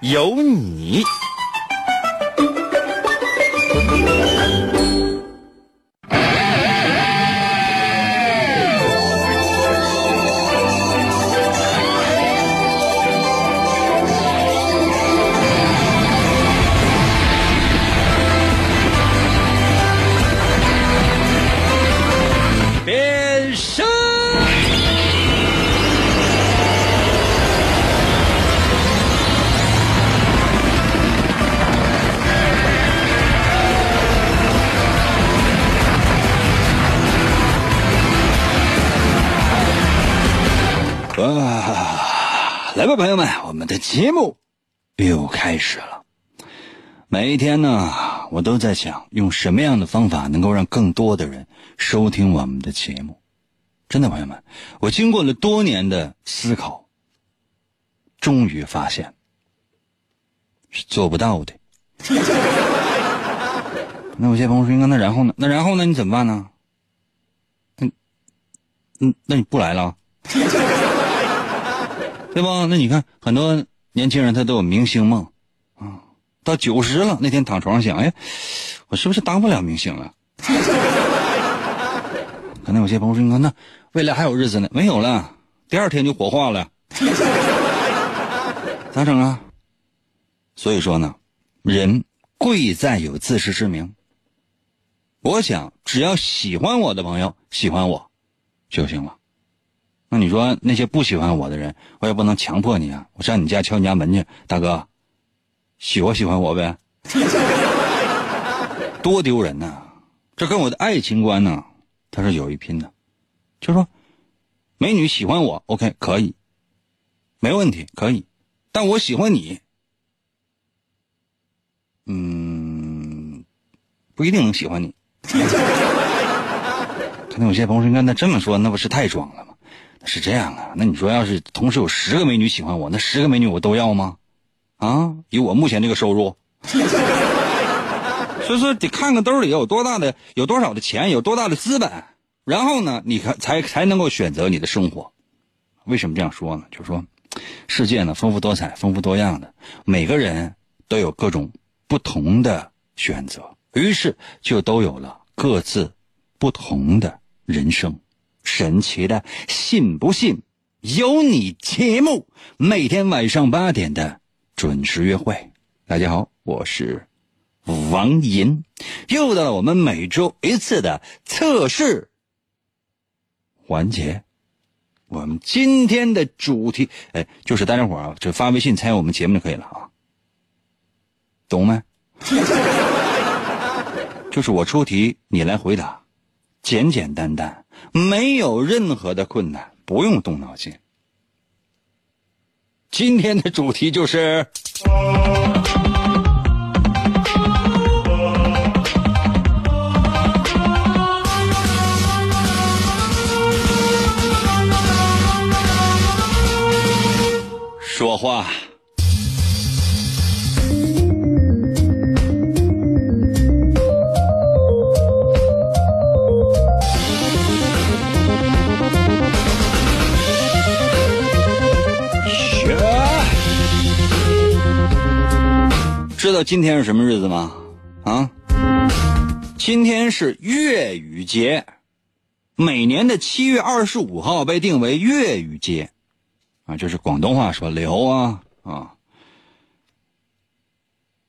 有你。各位，朋友们，我们的节目又开始了。每一天呢，我都在想用什么样的方法能够让更多的人收听我们的节目。真的，朋友们，我经过了多年的思考，终于发现是做不到的。那有些朋友说：“那然后呢？那然后呢？你怎么办呢？”嗯嗯，那你不来了？对吧？那你看，很多年轻人他都有明星梦啊。到九十了，那天躺床上想，哎，我是不是当不了明星了？可能有些朋友说，你看那未来还有日子呢？没有了，第二天就火化了，咋整啊？所以说呢，人贵在有自知之明。我想，只要喜欢我的朋友喜欢我就行了。那你说那些不喜欢我的人，我也不能强迫你啊！我上你家敲你家门去，大哥，喜欢喜欢我呗，多丢人呐！这跟我的爱情观呢，它是有一拼的。就说，美女喜欢我，OK，可以，没问题，可以，但我喜欢你，嗯，不一定能喜欢你。可能有些朋友说：“那那这么说，那不是太装了吗？”是这样啊，那你说要是同时有十个美女喜欢我，那十个美女我都要吗？啊，以我目前这个收入，所以说得看看兜里有多大的、有多少的钱、有多大的资本，然后呢，你看才才能够选择你的生活。为什么这样说呢？就是说，世界呢丰富多彩、丰富多样的，每个人都有各种不同的选择，于是就都有了各自不同的人生。神奇的，信不信？有你节目，每天晚上八点的准时约会。大家好，我是王银，又到了我们每周一次的测试环节。我们今天的主题，哎，就是大家伙啊，就发微信参与我们节目就可以了啊，懂没？就是我出题，你来回答，简简单单。没有任何的困难，不用动脑筋。今天的主题就是说话。今天是什么日子吗？啊，今天是粤语节，每年的七月二十五号被定为粤语节，啊，就是广东话说聊啊啊，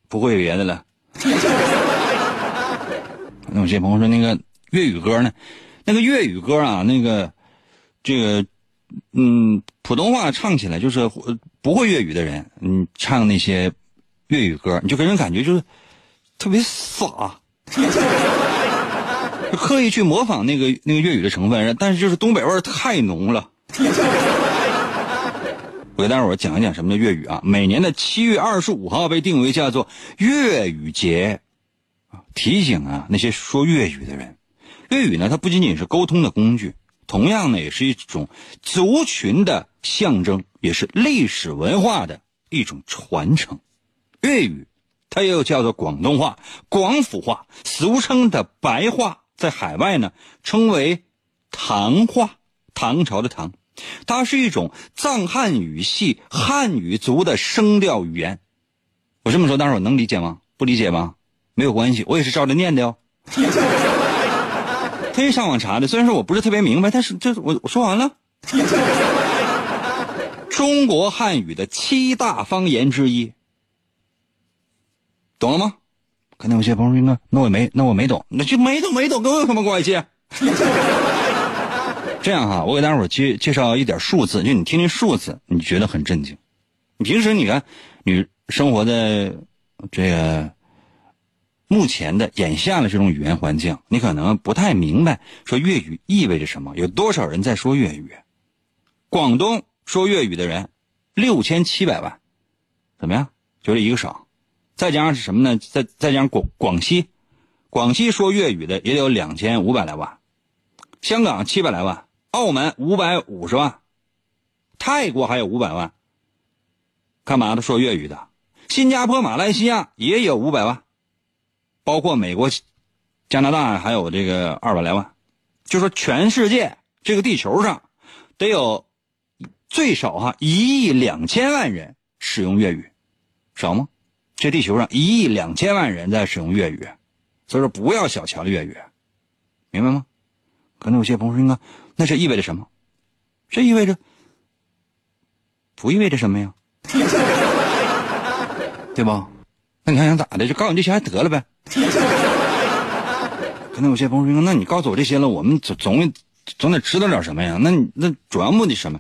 不会别的了。那有些朋友说那个粤语歌呢？那个粤语歌啊，那个这个嗯，普通话唱起来就是不会粤语的人，嗯，唱那些。粤语歌，你就给人感觉就是特别傻，刻意去模仿那个那个粤语的成分，但是就是东北味太浓了。我给大伙讲一讲什么叫粤语啊。每年的七月二十五号被定为叫做粤语节，提醒啊那些说粤语的人，粤语呢它不仅仅是沟通的工具，同样呢也是一种族群的象征，也是历史文化的一种传承。粤语它又叫做广东话、广府话，俗称的白话，在海外呢称为唐话，唐朝的唐。它是一种藏汉语系汉语族的声调语言。我这么说，大伙能理解吗？不理解吗？没有关系，我也是照着念的哟。可以上网查的，虽然说我不是特别明白，但是这我我说完了。中国汉语的七大方言之一，懂了吗？可能有些朋友应该，那我没，那我没懂，那就没懂没懂，跟我有什么关系？这样哈，我给大伙介介绍一点数字，就你听听数字，你觉得很震惊。你平时你看，你生活在这个目前的眼下的这种语言环境，你可能不太明白说粤语意味着什么，有多少人在说粤语？广东说粤语的人六千七百万，怎么样？就这一个省，再加上是什么呢？再再加上广广西，广西说粤语的也有两千五百来万，香港七百来万。澳门五百五十万，泰国还有五百万，干嘛的？说粤语的。新加坡、马来西亚也有五百万，包括美国、加拿大还有这个二百来万。就说全世界这个地球上，得有最少哈一亿两千万人使用粤语，少吗？这地球上一亿两千万人在使用粤语，所以说不要小瞧了粤语，明白吗？可能有些朋友说：“应该。”那这意味着什么？这意味着不意味着什么呀？对吧？那你还想咋的？就告诉你这些还得了呗？可能有些朋友说：“那你告诉我这些了，我们总总总得知道点什么呀？那你那主要目的什么？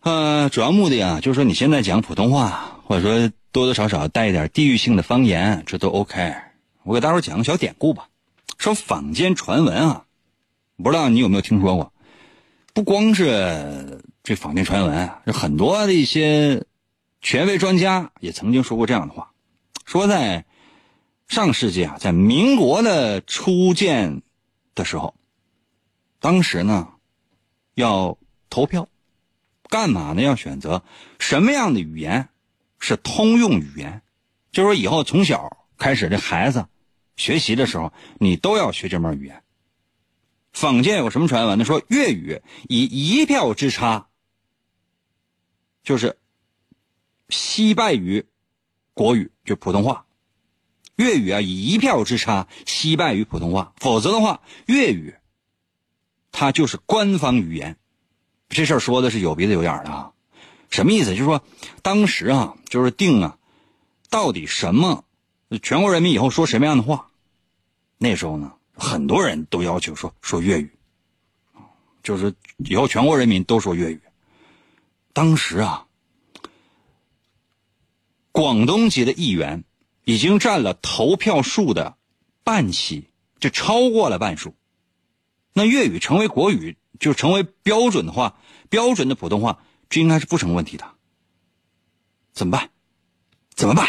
呃，主要目的啊，就是说你现在讲普通话，或者说多多少少带一点地域性的方言，这都 OK。我给大伙讲个小典故吧，说坊间传闻啊。”不知道你有没有听说过？不光是这坊间传闻，这很多的一些权威专家也曾经说过这样的话：说在上世纪啊，在民国的初建的时候，当时呢要投票，干嘛呢？要选择什么样的语言是通用语言？就说以后从小开始，这孩子学习的时候，你都要学这门语言。坊间有什么传闻呢？说粤语以一票之差，就是惜败于国语，就普通话。粤语啊，以一票之差惜败于普通话，否则的话，粤语它就是官方语言。这事儿说的是有鼻子有眼的啊，什么意思？就是说，当时啊，就是定啊，到底什么全国人民以后说什么样的话？那时候呢？很多人都要求说说粤语，就是以后全国人民都说粤语。当时啊，广东籍的议员已经占了投票数的半席，就超过了半数。那粤语成为国语，就成为标准的话，标准的普通话，这应该是不成问题的。怎么办？怎么办？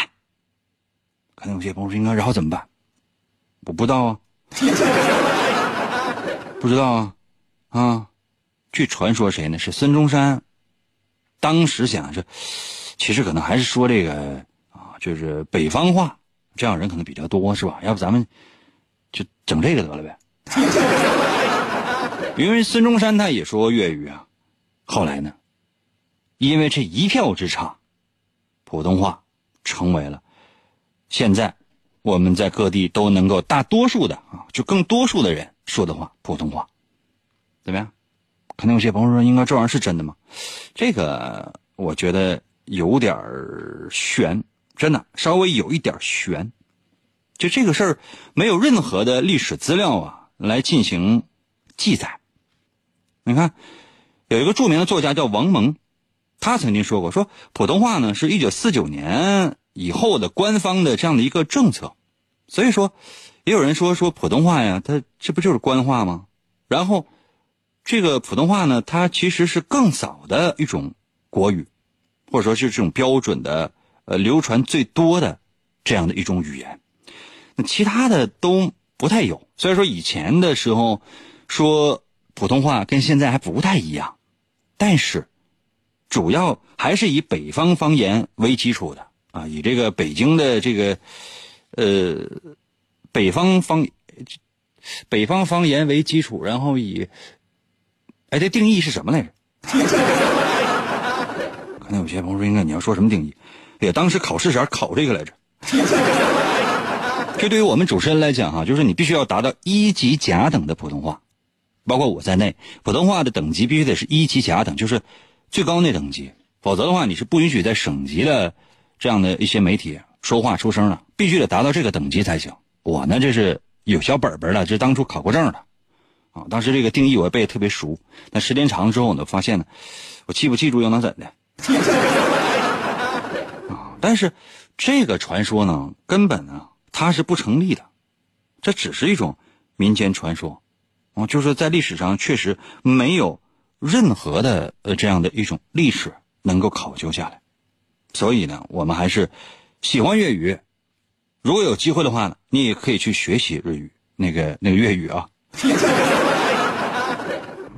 可能有些朋友说应该然后怎么办？我不知道啊。不知道啊，啊，据传说谁呢？是孙中山。当时想着，其实可能还是说这个啊，就是北方话，这样人可能比较多，是吧？要不咱们就整这个得了呗。因为孙中山他也说粤语啊。后来呢，因为这一票之差，普通话成为了现在。我们在各地都能够大多数的啊，就更多数的人说的话，普通话，怎么样？可能有些朋友说，应该这玩意儿是真的吗？这个我觉得有点悬，真的稍微有一点悬。就这个事儿，没有任何的历史资料啊来进行记载。你看，有一个著名的作家叫王蒙，他曾经说过，说普通话呢是一九四九年。以后的官方的这样的一个政策，所以说，也有人说说普通话呀，它这不就是官话吗？然后，这个普通话呢，它其实是更早的一种国语，或者说是这种标准的呃流传最多的这样的一种语言。那其他的都不太有。虽然说以前的时候说普通话跟现在还不太一样，但是主要还是以北方方言为基础的啊，以这个北京的这个呃北方方北方方言为基础，然后以哎这定义是什么来着？可能有些朋友说，应该你要说什么定义？哎呀，当时考试前考这个来着。这对于我们主持人来讲，哈，就是你必须要达到一级甲等的普通话，包括我在内，普通话的等级必须得是一级甲等，就是最高那等级，否则的话，你是不允许在省级的这样的一些媒体说话出声的，必须得达到这个等级才行。我呢，这是有小本本的，这当初考过证的，啊，当时这个定义我背的特别熟，但时间长了之后，我就发现呢，我记不记住又能怎的？啊，但是这个传说呢，根本呢。它是不成立的，这只是一种民间传说，啊，就是在历史上确实没有任何的呃这样的一种历史能够考究下来，所以呢，我们还是喜欢粤语，如果有机会的话呢，你也可以去学习日语，那个那个粤语啊。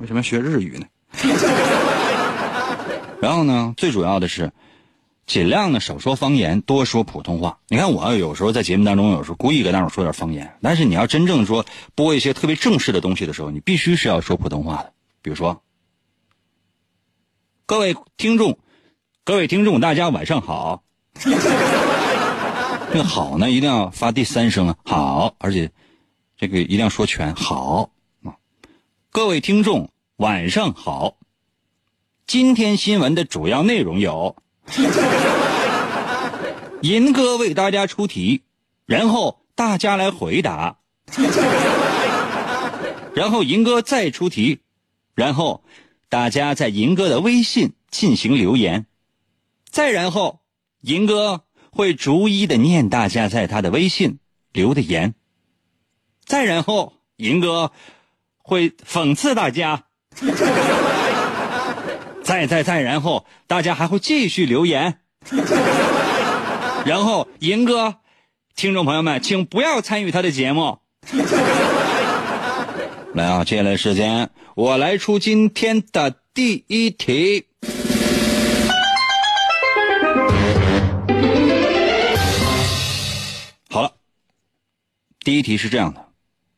为什么学日语呢？然后呢，最主要的是。尽量呢少说方言，多说普通话。你看我有时候在节目当中，有时候故意跟大伙说点方言。但是你要真正说播一些特别正式的东西的时候，你必须是要说普通话的。比如说，各位听众，各位听众，大家晚上好。这个好呢，一定要发第三声啊，好，而且这个一定要说全，好啊。各位听众，晚上好。今天新闻的主要内容有。银哥为大家出题，然后大家来回答，然后银哥再出题，然后大家在银哥的微信进行留言，再然后银哥会逐一的念大家在他的微信留的言，再然后银哥会讽刺大家。再再再，然后大家还会继续留言，然后银哥，听众朋友们，请不要参与他的节目。来啊，接下来时间我来出今天的第一题。好了，第一题是这样的，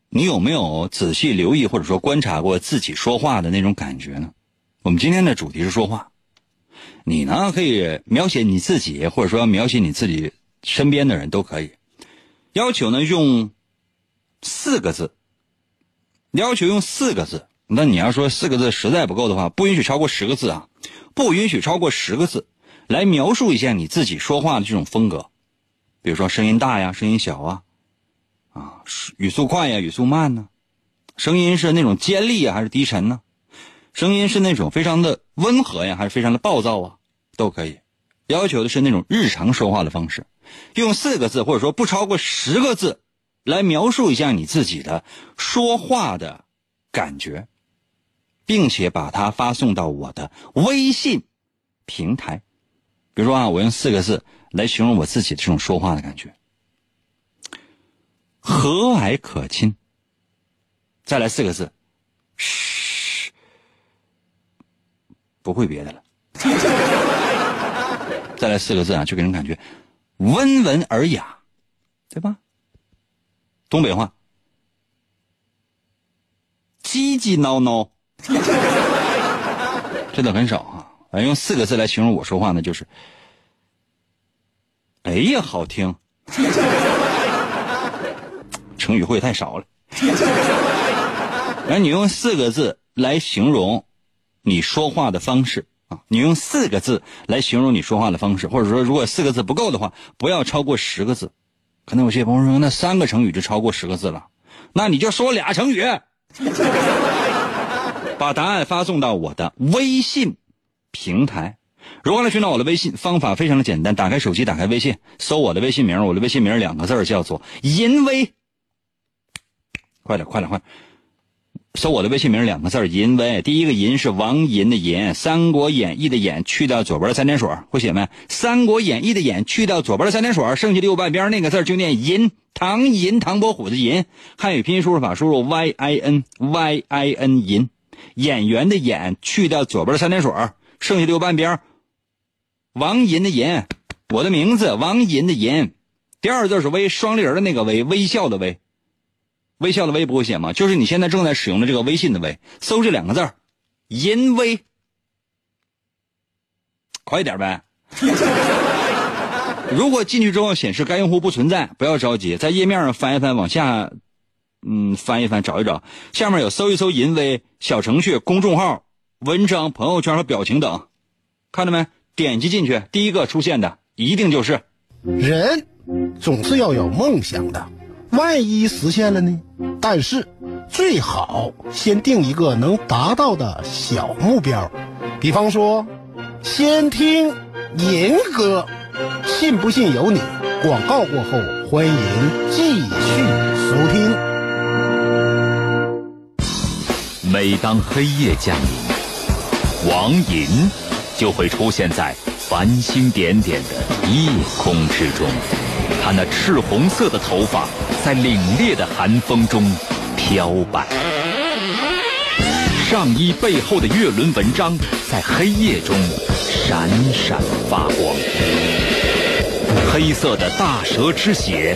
你有没有仔细留意或者说观察过自己说话的那种感觉呢？我们今天的主题是说话，你呢可以描写你自己，或者说描写你自己身边的人都可以。要求呢用四个字，要求用四个字。那你要说四个字实在不够的话，不允许超过十个字啊，不允许超过十个字，来描述一下你自己说话的这种风格。比如说声音大呀，声音小啊，啊语速快呀，语速慢呢，声音是那种尖利啊，还是低沉呢？声音是那种非常的温和呀，还是非常的暴躁啊？都可以。要求的是那种日常说话的方式，用四个字或者说不超过十个字，来描述一下你自己的说话的感觉，并且把它发送到我的微信平台。比如说啊，我用四个字来形容我自己这种说话的感觉：和蔼可亲。再来四个字。嘘不会别的了，再来四个字啊，就给人感觉温文尔雅，对吧？东北话，叽叽闹闹，真的很少啊。用四个字来形容我说话呢，就是，哎呀，好听。成语会太少了。来，你用四个字来形容。你说话的方式啊，你用四个字来形容你说话的方式，或者说如果四个字不够的话，不要超过十个字。可能有些朋友说，那三个成语就超过十个字了，那你就说俩成语。把答案发送到我的微信平台。如何来寻找我的微信？方法非常的简单，打开手机，打开微信，搜我的微信名。我的微信名两个字叫做“淫威”。快点，快点，快！搜我的微信名两个字淫威。第一个淫是王淫的淫，《三国演义》的演去掉左边的三点水，会写没？《三国演义》的演去掉左边的三点水，剩下的右半边那个字就念淫。唐寅，唐伯虎的寅，汉语拼音输入法输入 y i n y i n 淫。演员的演去掉左边的三点水，剩下的右半边王银的银，我的名字王银的银。第二个字是微，双立人的那个微，微笑的微。微笑的微不会写吗？就是你现在正在使用的这个微信的微，搜这两个字儿，淫微，快点呗。如果进去之后显示该用户不存在，不要着急，在页面上翻一翻，往下，嗯，翻一翻，找一找，下面有搜一搜淫威小程序、公众号、文章、朋友圈和表情等，看到没？点击进去，第一个出现的一定就是人，总是要有梦想的。万一实现了呢？但是最好先定一个能达到的小目标，比方说，先听银歌，信不信由你。广告过后，欢迎继续收听。每当黑夜降临，王银就会出现在繁星点点的夜空之中。他那赤红色的头发在凛冽的寒风中飘摆，上衣背后的月轮纹章在黑夜中闪闪发光。黑色的大蛇之血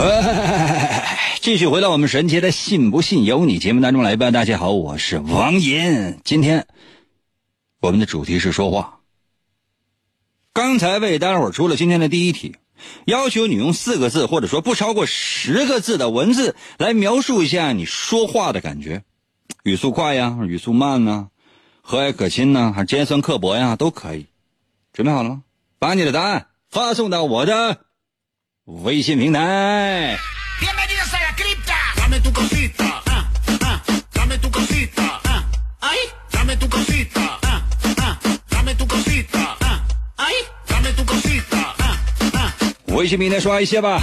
继续回到我们神奇的“信不信由你”节目当中来吧。大家好，我是王银，今天。我们的主题是说话。刚才为大家伙出了今天的第一题，要求你用四个字或者说不超过十个字的文字来描述一下你说话的感觉，语速快呀，语速慢呢，和蔼可亲呢，还是尖酸刻薄呀，都可以。准备好了吗？把你的答案发送到我的微信平台。微信平台刷一些吧。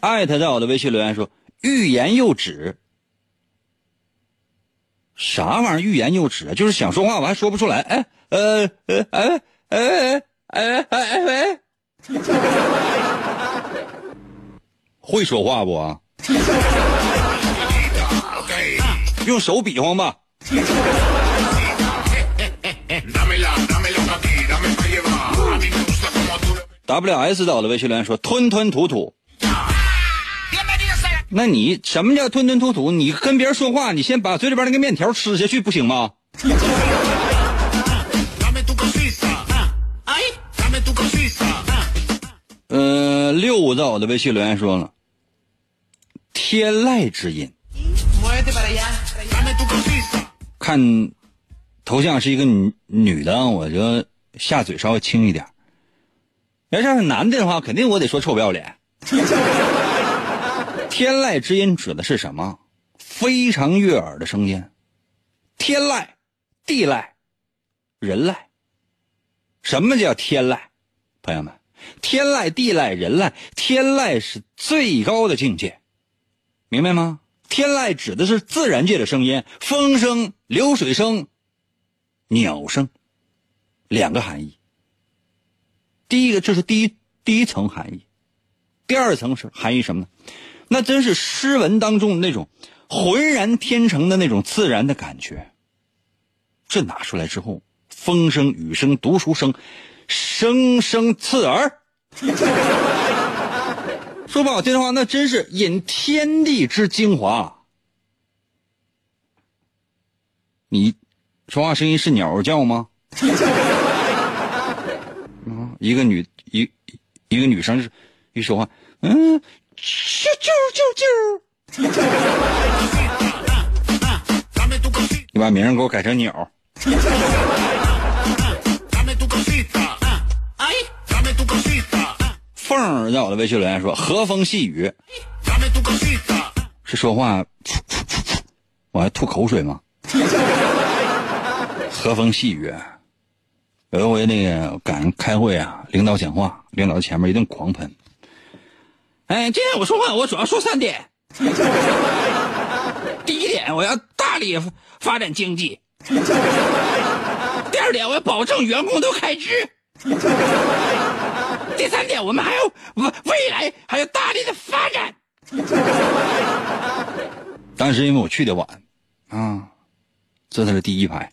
艾特在我的微信留言说：“欲言又止。”啥玩意儿？欲言又止啊？就是想说话，我还说不出来。哎，呃，呃，哎，哎，哎，哎，哎，喂，会说话不？用手比划吧。W S 到了微信留言说吞吞吐吐。那你什么叫吞吞吐吐？你跟别人说话，你先把嘴里边那个面条吃下去，不行吗？嗯，六五在我的微信留言说了，天籁之音。看头像是一个女女的，我就下嘴稍微轻一点。要是男的的话，肯定我得说臭不要脸。天籁之音指的是什么？非常悦耳的声音。天籁、地籁、人籁。什么叫天籁？朋友们，天籁、地籁、人籁，天籁是最高的境界，明白吗？天籁指的是自然界的声音，风声、流水声、鸟声，两个含义。第一个，这是第一第一层含义；第二层是含义什么呢？那真是诗文当中的那种浑然天成的那种自然的感觉。这拿出来之后，风声、雨声、读书声，声声刺耳。说不好听的话，那真是引天地之精华。你说话声音是鸟叫吗？一个女一一个女生是一说话，嗯，啾啾啾啾，你把名儿给我改成鸟。凤儿在我的微信留言说：“和风细雨，是说话，我还吐口水吗？” 和风细雨，有一回那个赶开会啊，领导讲话，领导在前面一顿狂喷。哎，今天我说话，我主要说三点。第一点，我要大力发展经济；第二点，我要保证员工都开支；第三点，我们还要未未来还要大力的发展。当时因为我去的晚，啊，坐在了第一排。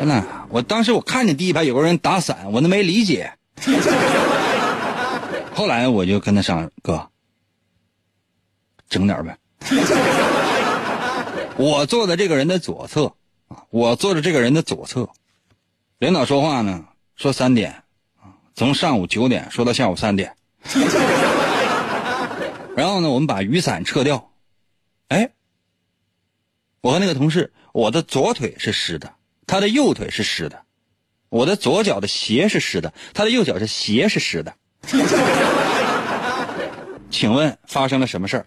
真的，我当时我看见第一排有个人打伞，我都没理解。后来我就跟他商量，哥，整点呗。我坐在这个人的左侧啊，我坐着这个人的左侧。领导说话呢，说三点啊，从上午九点说到下午三点。然后呢，我们把雨伞撤掉。哎，我和那个同事，我的左腿是湿的，他的右腿是湿的；我的左脚的鞋是湿的，他的右脚的鞋是湿的。请问发生了什么事儿？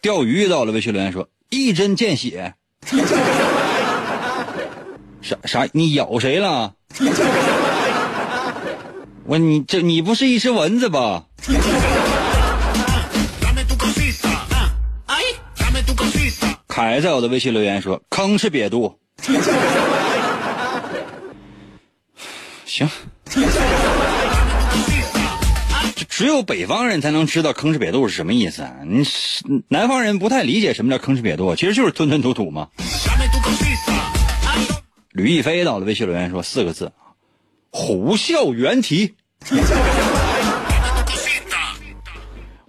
钓鱼遇到了，微信留言说一针见血。啥啥？你咬谁了？我你这你不是一只蚊子吧？还在我的微信留言说吭哧瘪肚。行，只有北方人才能知道吭哧瘪肚是什么意思。你南方人不太理解什么叫吭哧瘪肚，其实就是吞吞吐吐嘛。吕亦飞到了微信留言说四个字：虎啸猿啼。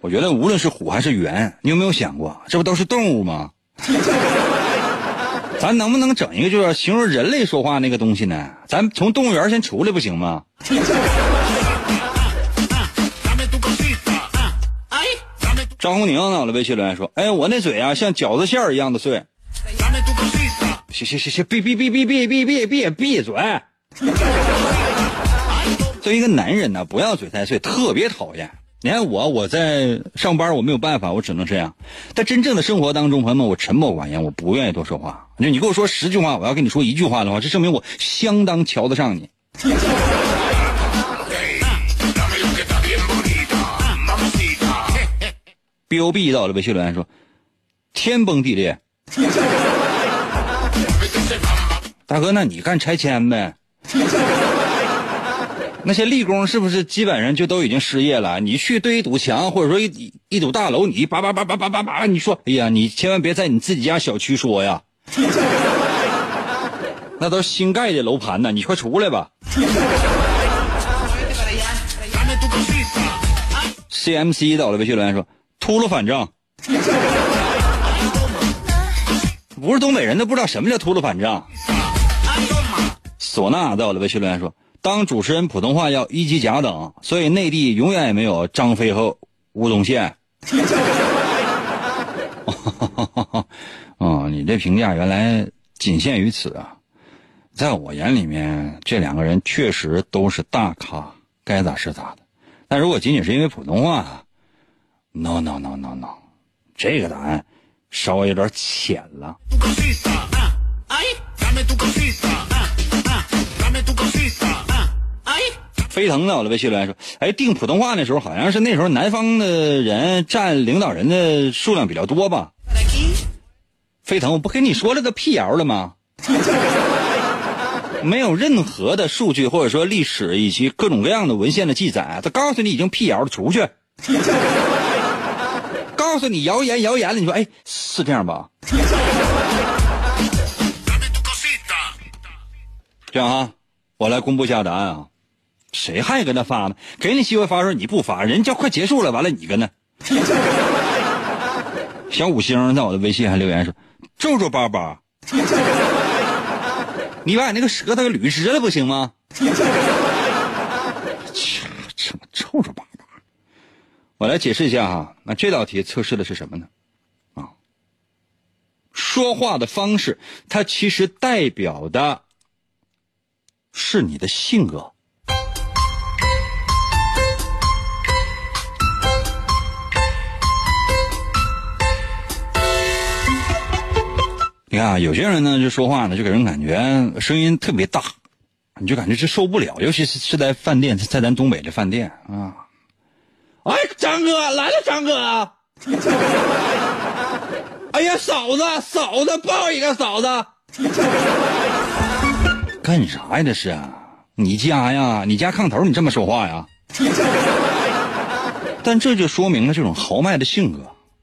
我觉得无论是虎还是猿，你有没有想过，这不都是动物吗？咱能不能整一个，就是形容人类说话那个东西呢？咱从动物园先出来不行吗？张红宁呢？我的微信留言说：“哎，我那嘴啊，像饺子馅儿一样的碎。”行行行行，闭闭闭闭闭闭闭闭闭嘴！作为一个男人呢，不要嘴太碎，特别讨厌。你看我，我在上班，我没有办法，我只能这样。在真正的生活当中，朋友们，我沉默寡言，我不愿意多说话。就你跟我说十句话，我要跟你说一句话的话，这证明我相当瞧得上你。B O B 到了，微信留言说：“天崩地裂。”大哥，那你干拆迁呗？那些立功是不是基本上就都已经失业了？你去对一堵墙，或者说一一堵大楼，你叭叭叭叭叭叭叭，你说，哎呀，你千万别在你自己家小区说呀，那都是新盖的楼盘呢，你快出来吧。C M C 到了，微信留言说秃噜反账，不是东北人都不知道什么叫秃噜反账。唢呐到了，微信留言说。当主持人普通话要一级甲等，所以内地永远也没有张飞和吴宗宪。哦，你这评价原来仅限于此啊！在我眼里面，这两个人确实都是大咖，该咋是咋的。但如果仅仅是因为普通话，no no no no no，这个答案稍微有点浅了。飞腾的我的微信留言说：“哎，定普通话的时候，好像是那时候南方的人占领导人的数量比较多吧？”飞腾，我不跟你说了个辟谣了吗？没有任何的数据或者说历史以及各种各样的文献的记载，他告诉你已经辟谣了，出去。告诉你谣言谣言了，你说哎是这样吧？这样啊，我来公布一下答案啊。谁还跟他发呢？给你机会发的时候你不发，人家快结束了，完了你跟那。小五星在我的微信还留言说：“皱皱巴巴，你把你那个舌头捋直了不行吗？” 切，怎么皱皱巴巴？我来解释一下哈，那这道题测试的是什么呢？啊，说话的方式，它其实代表的是你的性格。你看啊，有些人呢就说话呢，就给人感觉声音特别大，你就感觉是受不了。尤其是是在饭店，在咱东北的饭店啊。哎，张哥来了，张哥。哎呀，嫂子，嫂子抱一个，嫂子。干啥呀？这是？你家呀？你家炕头？你这么说话呀？但这就说明了这种豪迈的性格。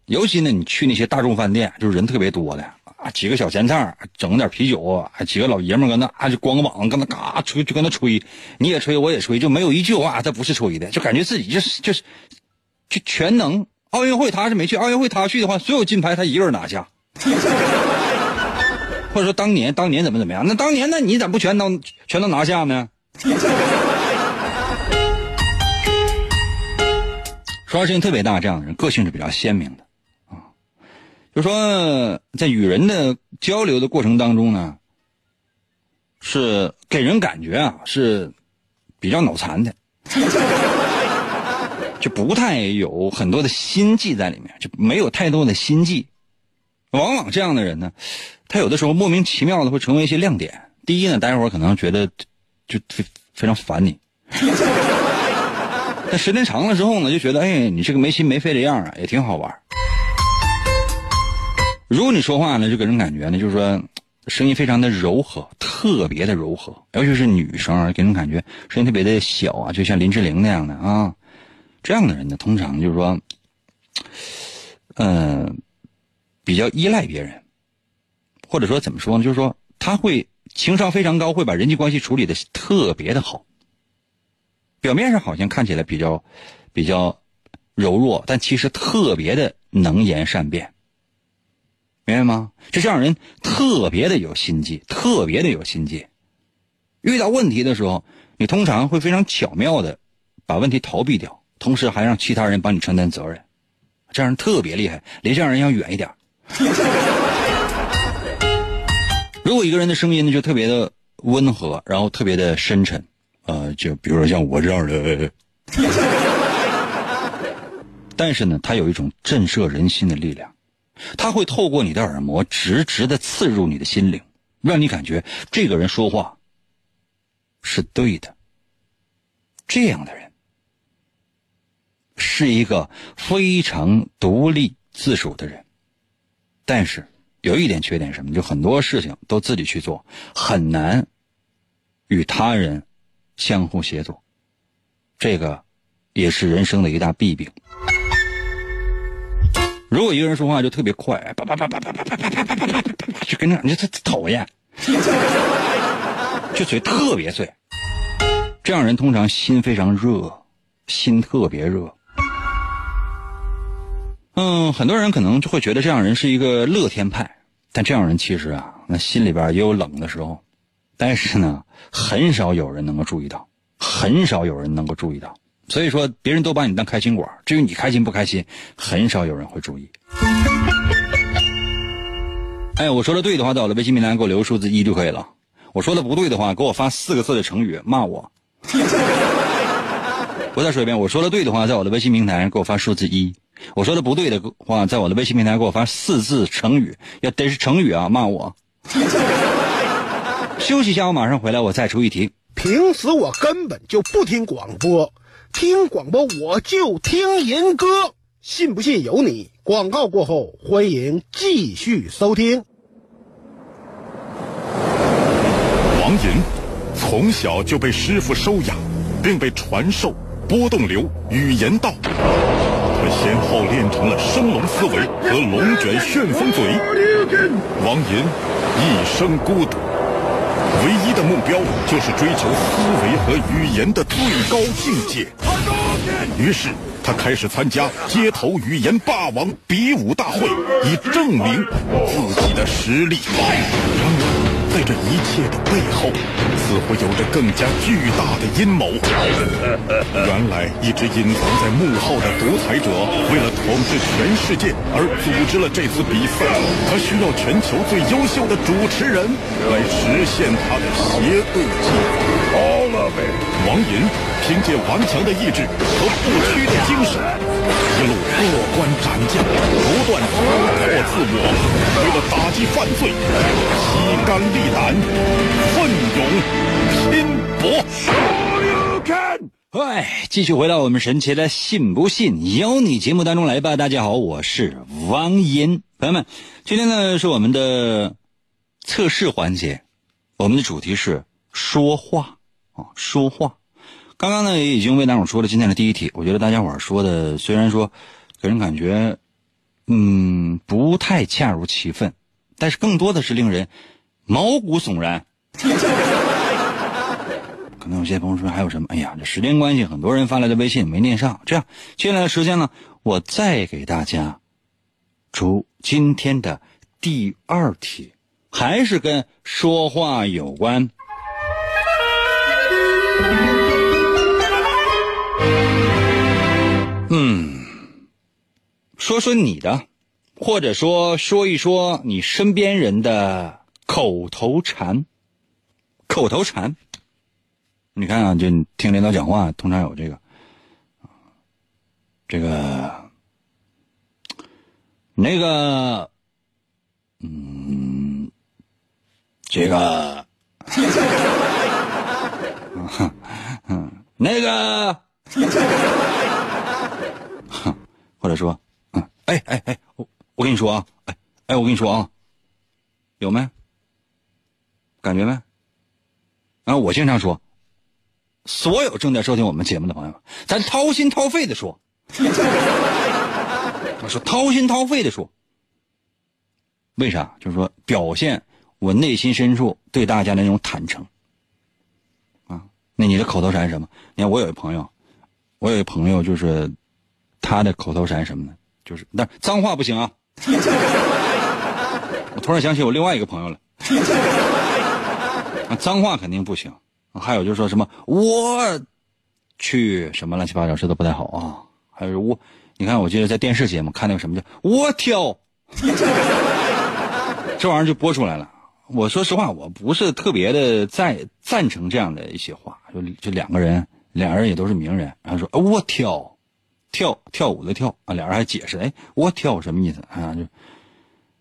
尤其呢，你去那些大众饭店，就是人特别多的。啊，几个小咸菜，整点啤酒，几个老爷们搁那，啊，就光个膀子搁那嘎吹，就搁那吹，你也吹，我也吹，就没有一句话他不是吹的，就感觉自己就是就是，就全能。奥运会他是没去，奥运会他去的话，所有金牌他一个人拿下。或者说当年当年怎么怎么样？那当年那你咋不全都全都拿下呢？说话声音特别大，这样的人个性是比较鲜明的。就说在与人的交流的过程当中呢，是给人感觉啊是比较脑残的，就不太有很多的心计在里面，就没有太多的心计。往往这样的人呢，他有的时候莫名其妙的会成为一些亮点。第一呢，待会儿可能觉得就非非常烦你，但时间长了之后呢，就觉得哎，你这个没心没肺的样啊，也挺好玩。如果你说话呢，就给人感觉呢，就是说声音非常的柔和，特别的柔和，尤其是女生，给人感觉声音特别的小啊，就像林志玲那样的啊。这样的人呢，通常就是说，嗯，比较依赖别人，或者说怎么说呢？就是说他会情商非常高，会把人际关系处理的特别的好。表面上好像看起来比较比较柔弱，但其实特别的能言善辩。明白吗？这这样人特别的有心计，特别的有心计。遇到问题的时候，你通常会非常巧妙的把问题逃避掉，同时还让其他人帮你承担责任。这样人特别厉害，离这样人要远一点。如果一个人的声音呢，就特别的温和，然后特别的深沉，呃，就比如说像我这样的，但是呢，他有一种震慑人心的力量。他会透过你的耳膜，直直的刺入你的心灵，让你感觉这个人说话是对的。这样的人是一个非常独立自主的人，但是有一点缺点什么？就很多事情都自己去做，很难与他人相互协作。这个也是人生的一大弊病。如果一个人说话就特别快，叭叭叭叭叭叭叭叭叭叭叭叭，就跟那，你这讨厌，就嘴特别碎。这样人通常心非常热，心特别热。嗯，很多人可能就会觉得这样人是一个乐天派，但这样人其实啊，那心里边也有冷的时候。但是呢，很少有人能够注意到，很少有人能够注意到。所以说，别人都把你当开心果。至于你开心不开心，很少有人会注意。哎，我说的对的话，到了微信平台给我留数字一就可以了。我说的不对的话，给我发四个字的成语骂我。我再说一遍，我说的对的话，在我的微信平台给我发数字一；我说的不对的话，在我的微信平台给我发四字成语，要得是成语啊，骂我。休息一下，我马上回来，我再出一题。平时我根本就不听广播。听广播我就听银歌，信不信由你。广告过后，欢迎继续收听。王银从小就被师傅收养，并被传授波动流语言道，他先后练成了升龙思维和龙卷旋风嘴。王银一生孤独。唯一的目标就是追求思维和语言的最高境界。于是他开始参加街头语言霸王比武大会，以证明自己的实力。在这一切的背后，似乎有着更加巨大的阴谋。原来，一直隐藏在幕后的独裁者，为了统治全世界而组织了这次比赛。他需要全球最优秀的主持人来实现他的邪恶计划。王银凭借顽强的意志和不屈的精神，一路过关斩将，不断突破自我，为了打击犯罪，披肝沥胆，奋勇拼搏。哎，继续回到我们神奇的“信不信由你”节目当中来吧。大家好，我是王银，朋友们，今天呢是我们的测试环节，我们的主题是说话啊。说话，刚刚呢也已经为大伙说了今天的第一题。我觉得大家伙说的虽然说给人感觉嗯不太恰如其分，但是更多的是令人毛骨悚然。可能有些朋友说还有什么？哎呀，这时间关系，很多人发来的微信没念上。这样，接下来的时间呢，我再给大家出今天的第二题，还是跟说话有关。说说你的，或者说说一说你身边人的口头禅。口头禅，你看啊，就你听领导讲话，通常有这个，这个，那个，嗯，这个。嗯，那个，或者说，哎哎哎，我我跟你说啊，哎哎，我跟你说啊，有没？感觉没？啊，我经常说，所有正在收听我们节目的朋友们，咱掏心掏肺的说，我说掏心掏肺的说，为啥？就是说表现我内心深处对大家的那种坦诚啊。那你的口头禅是什么？你看我有一朋友，我有一朋友，就是他的口头禅什么呢？就是那脏话不行啊！我突然想起我另外一个朋友了，脏话肯定不行。还有就是说什么我去什么乱七八糟，这都不太好啊。还有我，你看，我记得在电视节目看那个什么叫我挑，这玩意儿就播出来了。我说实话，我不是特别的赞赞成这样的一些话。就就两个人，两人也都是名人，然后说我挑，跳跳舞的跳啊，俩人还解释，哎，我跳什么意思啊？就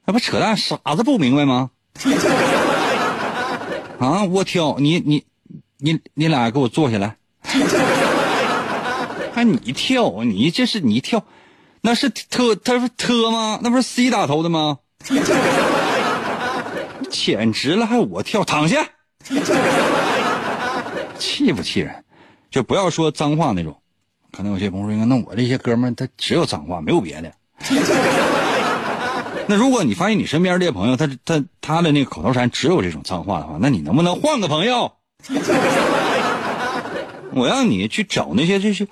那不扯淡，傻子不明白吗？啊，我跳，你你你你俩给我坐下来，还 你跳，你这是你跳，那是特他是特吗？那不是 C 打头的吗？简直了，还我跳躺下，气不气人？就不要说脏话那种。可能有些朋友说：“那我这些哥们他只有脏话，没有别的。那如果你发现你身边这些朋友，他他他的那个口头禅只有这种脏话的话，那你能不能换个朋友？我让你去找那些这些，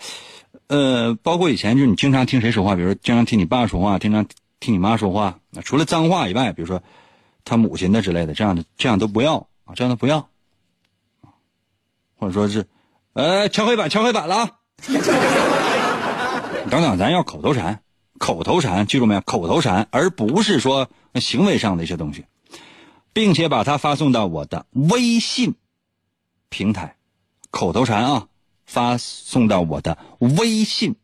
呃，包括以前就是你经常听谁说话，比如说经常听你爸说话，经常听你妈说话，除了脏话以外，比如说。他母亲的之类的，这样的这样都不要啊，这样都不要，或者说是，呃，敲黑板，敲黑板了！等等，咱要口头禅，口头禅，记住没有？口头禅，而不是说行为上的一些东西，并且把它发送到我的微信平台，口头禅啊，发送到我的微信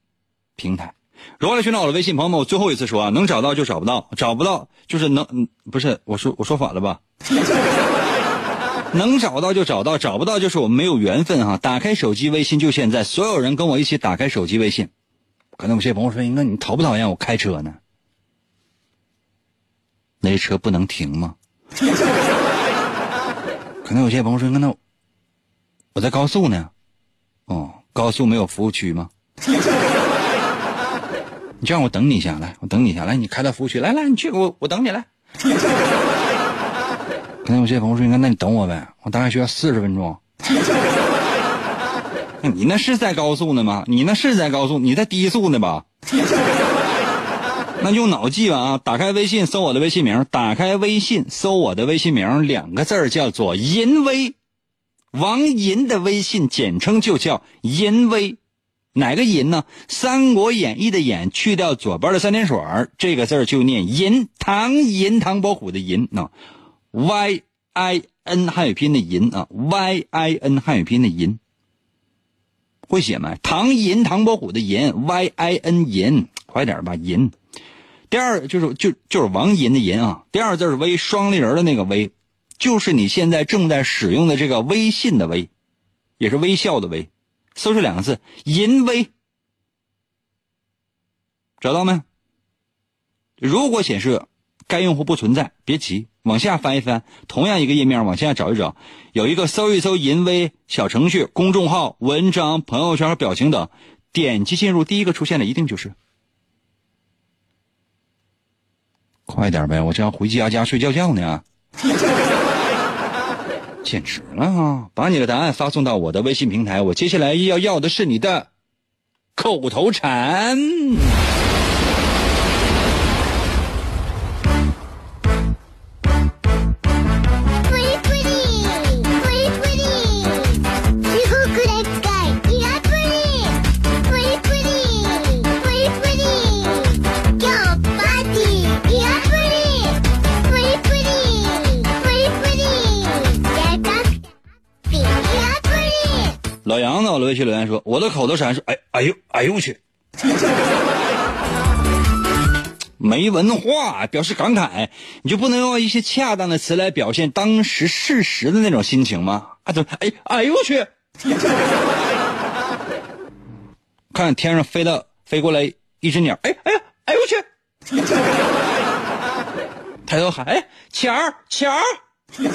平台。如何来寻找我的微信？朋友们，我最后一次说啊，能找到就找不到，找不到就是能，不是我说我说反了吧？能找到就找到，找不到就是我们没有缘分哈。打开手机微信就现在，所有人跟我一起打开手机微信。可能有些朋友说，那你讨不讨厌我开车呢？那车不能停吗？可能有些朋友说，那我在高速呢，哦，高速没有服务区吗？你这样，我等你一下，来，我等你一下，来，你开到服务区，来来，你去，我我等你来。可能有些朋友说，那那你等我呗，我大概需要四十分钟。你那是在高速呢吗？你那是在高速，你在低速呢吧？那用脑记吧啊！打开微信，搜我的微信名。打开微信，搜我的微信名，两个字叫做“淫威”。王银的微信简称就叫“淫威”，哪个淫呢？《三国演义》的演去掉左边的三点水这个字就念淫。唐寅，唐伯虎的寅啊，Y I N 汉语拼音的银啊，Y I N 汉语拼音的银。会写吗？唐寅，唐伯虎的寅，Y I N 银，快点吧，银。第二就是就就是王银的银啊。第二个字是微，双立人的那个微，就是你现在正在使用的这个微信的微，也是微笑的微。搜这两个字，淫微，找到没？如果显示该用户不存在，别急，往下翻一翻，同样一个页面往下找一找，有一个搜一搜淫威小程序、公众号、文章、朋友圈和表情等，点击进入，第一个出现的一定就是。快点呗，我这要回家家睡觉觉呢。简直了啊！把你的答案发送到我的微信平台，我接下来要要的是你的口头禅。老杨呢？我的微信留言说：“我的口头禅是，哎哎呦哎呦我去，没文化，表示感慨，你就不能用一些恰当的词来表现当时事实的那种心情吗？啊，怎么？哎哎呦我去！看天上飞到飞过来一只鸟，哎哎呀哎呦我去！抬头喊，哎，巧巧。比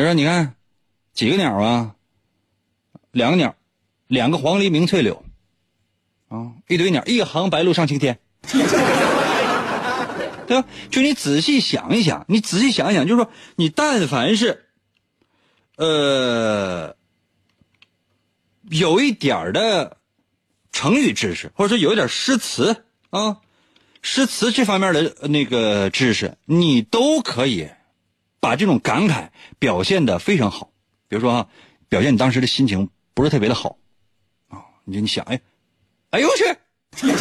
如说，你看几个鸟啊？”两个鸟，两个黄鹂鸣翠柳，啊，一堆鸟，一行白鹭上青天，对吧？就你仔细想一想，你仔细想一想，就是说，你但凡是，呃，有一点的成语知识，或者说有一点诗词啊，诗词这方面的那个知识，你都可以把这种感慨表现的非常好。比如说啊，表现你当时的心情。不是特别的好，啊，你你想，哎，哎呦我去，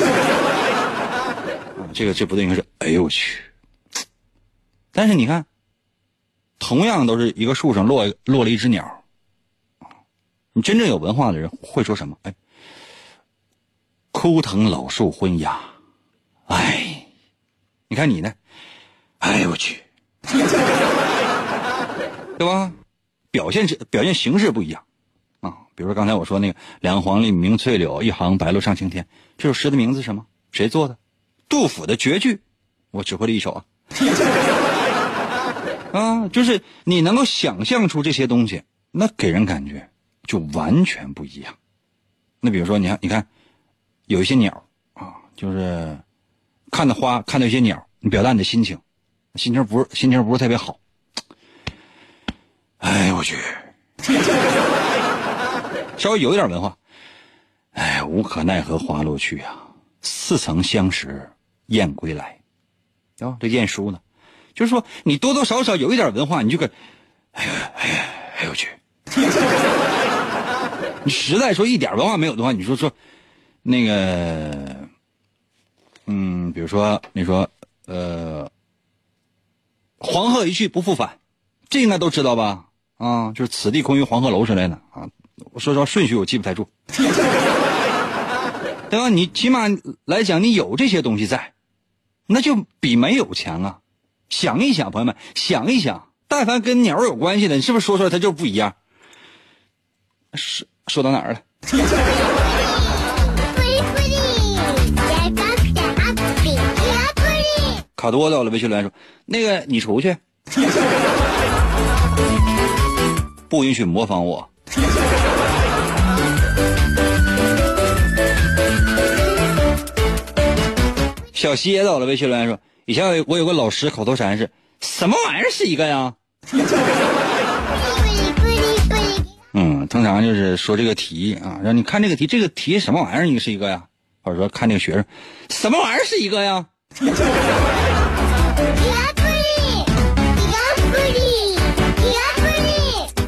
啊，这个这不对，应该是哎呦我去。但是你看，同样都是一个树上落落了一只鸟，你真正有文化的人会说什么？哎，枯藤老树昏鸦，哎，你看你呢，哎呦我去，对吧？表现是表现形式不一样。比如说刚才我说那个“两黄鹂鸣翠柳，一行白鹭上青天”，这首诗的名字什么？谁做的？杜甫的绝句，我只会了一首啊。啊，就是你能够想象出这些东西，那给人感觉就完全不一样。那比如说，你看，你看，有一些鸟啊，就是看到花，看到一些鸟，你表达你的心情，心情不是心情不是特别好。哎，我去。稍微有一点文化，哎，无可奈何花落去啊，似曾相识燕归来，啊，这晏殊呢，就是说你多多少少有一点文化，你就个，哎呀哎呀哎呦我去，你实在说一点文化没有的话，你说说，那个，嗯，比如说你说，呃，黄鹤一去不复返，这应该都知道吧？啊，就是此地空余黄鹤楼之类的啊。我说说顺序，我记不太住，对吧？你起码来讲，你有这些东西在，那就比没有强啊！想一想，朋友们，想一想，但凡跟鸟有关系的，你是不是说出来它就不一样？说说到哪儿了？卡多到了，我的微信留言说：“那个，你出去，不允许模仿我。”小蝎子，我的微信留言说：“以前我有个老师口头禅是什么玩意儿是一个呀？嗯，通常就是说这个题啊，让你看这个题，这个题什么玩意儿？你是一个呀？或者说看这个学生，什么玩意儿是一个呀？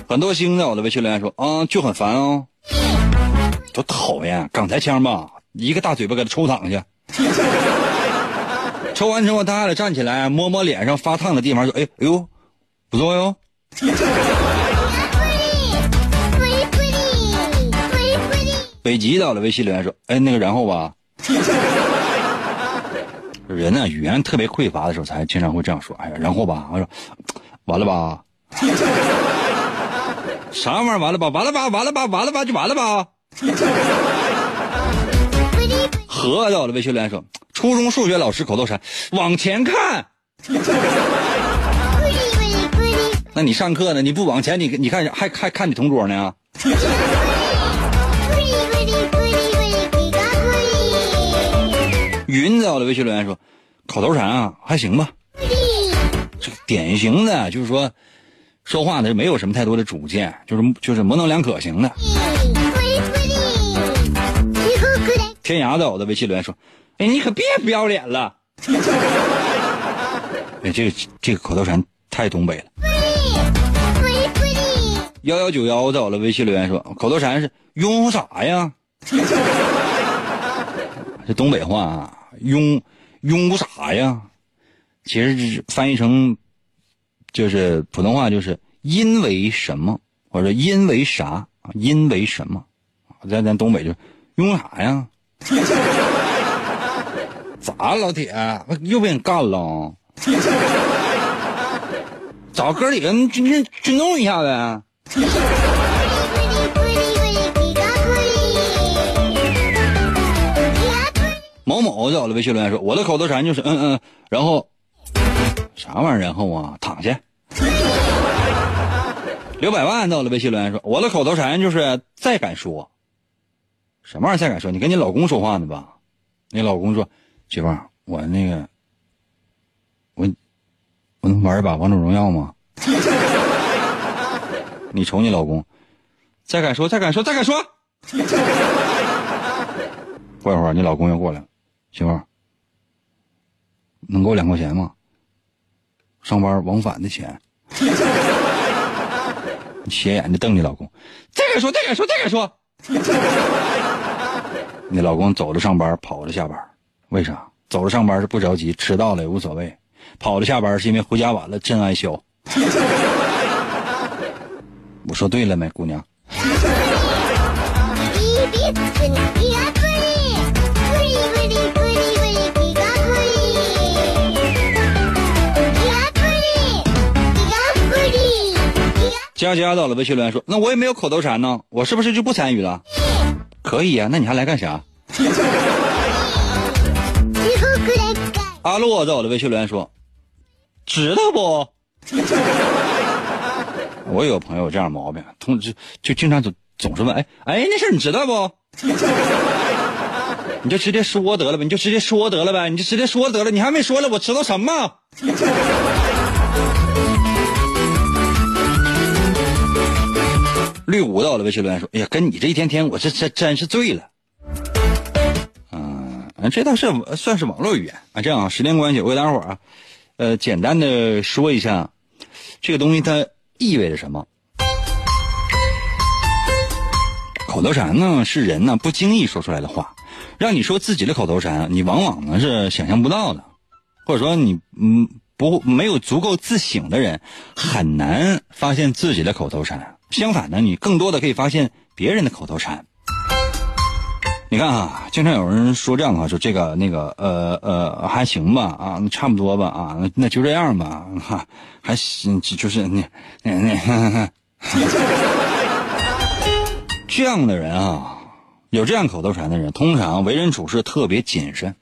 很多星在我的微信留言说啊，就很烦哦，多讨厌！刚才枪吧，一个大嘴巴给他抽躺下。抽完之后，他还得站起来摸摸脸上发烫的地方，说：“哎哎呦，不错哟。”北极到了微信留言说：“哎，那个然后吧。”人呢，语言特别匮乏的时候，才经常会这样说：“哎呀，然后吧。”我说：“完了吧？啥玩意儿？完了吧？完了吧？完了吧？完了吧？就完了吧？”何到了微信留言说。初中数学老师口头禅：“往前看。”那你上课呢？你不往前，你你看还还看你同桌呢？云在我的微信留言说：“口头禅啊，还行吧。”这个典型的就是说，说话呢没有什么太多的主见，就是就是模棱两可型的。天涯在我的微信留言说。哎，你可别不要脸了！哎，这个这个口头禅太东北了。幺幺九幺在我的微信留言说，口头禅是拥啥呀？这东北话啊，拥拥啥呀？其实是翻译成就是普通话，就是因为什么，或者因为啥因为什么？在咱东北就拥啥呀？咋老铁又被人干了？找哥几个军军军动一下呗。某某在我的微信留言说：“我的口头禅就是嗯嗯，然后啥玩意儿？然后啊，躺下。”刘百万在我的微信留言说：“我的口头禅就是再敢说，什么玩意儿再敢说？你跟你老公说话呢吧？你老公说。”媳妇儿，我那个，我我能玩一把王者荣耀吗？你瞅你老公，再敢说，再敢说，再敢说！过一会儿，你老公又过来了，媳妇儿，能给我两块钱吗？上班往返的钱。斜眼睛瞪你老公，再敢说，再敢说，再敢说！你老公走着上班，跑着下班。为啥走着上班是不着急，迟到了也无所谓，跑着下班是因为回家晚了真爱削。我说对了没，姑娘？佳佳到了微信留言说：“那我也没有口头禅呢，我是不是就不参与了？”可以呀，那你还来干啥？阿洛在我的微信留言说：“知道不？”我有朋友这样毛病，通知就经常总总是问：“哎哎，那事你知道不？”你就直接说得了呗，你就直接说得了呗，你就直接说得了，你还没说了，我知道什么？绿五在我的微信留言说：“哎呀，跟你这一天天，我这这真是醉了。”嗯这倒是算是网络语言啊。这样啊，时间关系，我给大家伙儿啊，呃，简单的说一下，这个东西它意味着什么。口头禅呢，是人呢不经意说出来的话，让你说自己的口头禅，你往往呢是想象不到的，或者说你嗯不没有足够自省的人，很难发现自己的口头禅。相反呢，你更多的可以发现别人的口头禅。你看啊，经常有人说这样的话，说这个那个呃呃还行吧啊，差不多吧啊，那就这样吧哈，还行就是那那那这样的人啊，有这样口头禅的人，通常为人处事特别谨慎，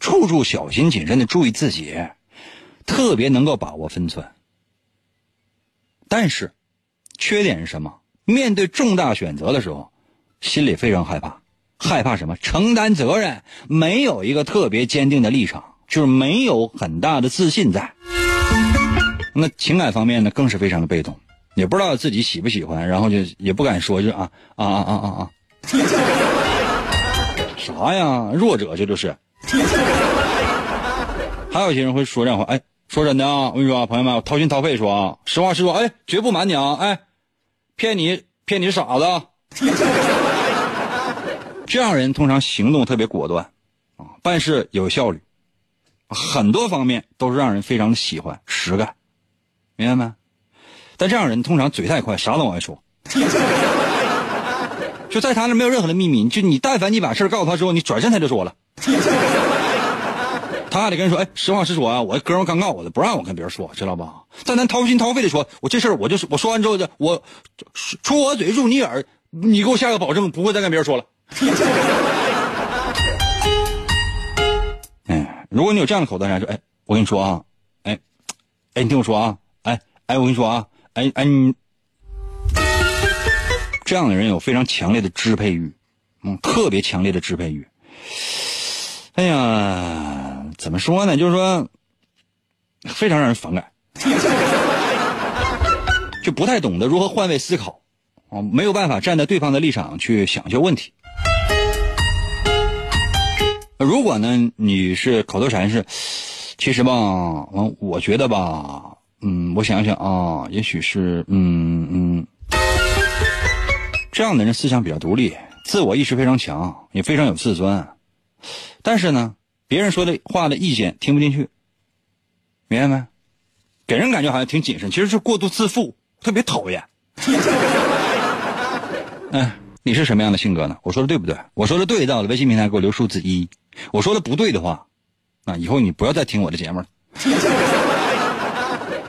处处小心谨慎的注意自己，特别能够把握分寸。但是，缺点是什么？面对重大选择的时候，心里非常害怕。害怕什么？承担责任，没有一个特别坚定的立场，就是没有很大的自信在。那情感方面呢，更是非常的被动。也不知道自己喜不喜欢，然后就也不敢说，就啊啊啊啊啊啊，啥呀？弱者这就是。还有些人会说这样话，哎，说真的啊，我跟你说啊，朋友们，掏心掏肺说啊，实话实说，哎，绝不瞒你啊，哎，骗你骗你傻子。这样人通常行动特别果断，啊，办事有效率，很多方面都是让人非常的喜欢，实干，明白没？但这样人通常嘴太快，啥都往外说，就在他那没有任何的秘密，就你但凡你把事告诉他之后，你转身他就说了。他还得跟人说，哎，实话实说啊，我哥们刚告我的，不让我跟别人说，知道吧？但咱掏心掏肺的说，我这事儿我就是我说完之后，我出我嘴入你耳，你给我下个保证，不会再跟别人说了。哎，如果你有这样的口头禅，说，哎，我跟你说啊，哎，哎，你听我说啊，哎，哎，我跟你说啊，哎，哎，你这样的人有非常强烈的支配欲，嗯，特别强烈的支配欲。哎呀，怎么说呢？就是说，非常让人反感，就不太懂得如何换位思考，啊，没有办法站在对方的立场去想一些问题。如果呢，你是口头禅是，其实吧，我我觉得吧，嗯，我想想啊，也许是，嗯嗯，这样的人思想比较独立，自我意识非常强，也非常有自尊。但是呢，别人说的话的意见听不进去，明白没？给人感觉好像挺谨慎，其实是过度自负，特别讨厌。哎，你是什么样的性格呢？我说的对不对？我说的对，在我的微信平台给我留数字一；我说的不对的话，啊，以后你不要再听我的节目了。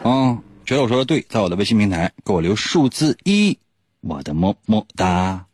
啊，觉得我说的对，在我的微信平台给我留数字一，我的么么哒。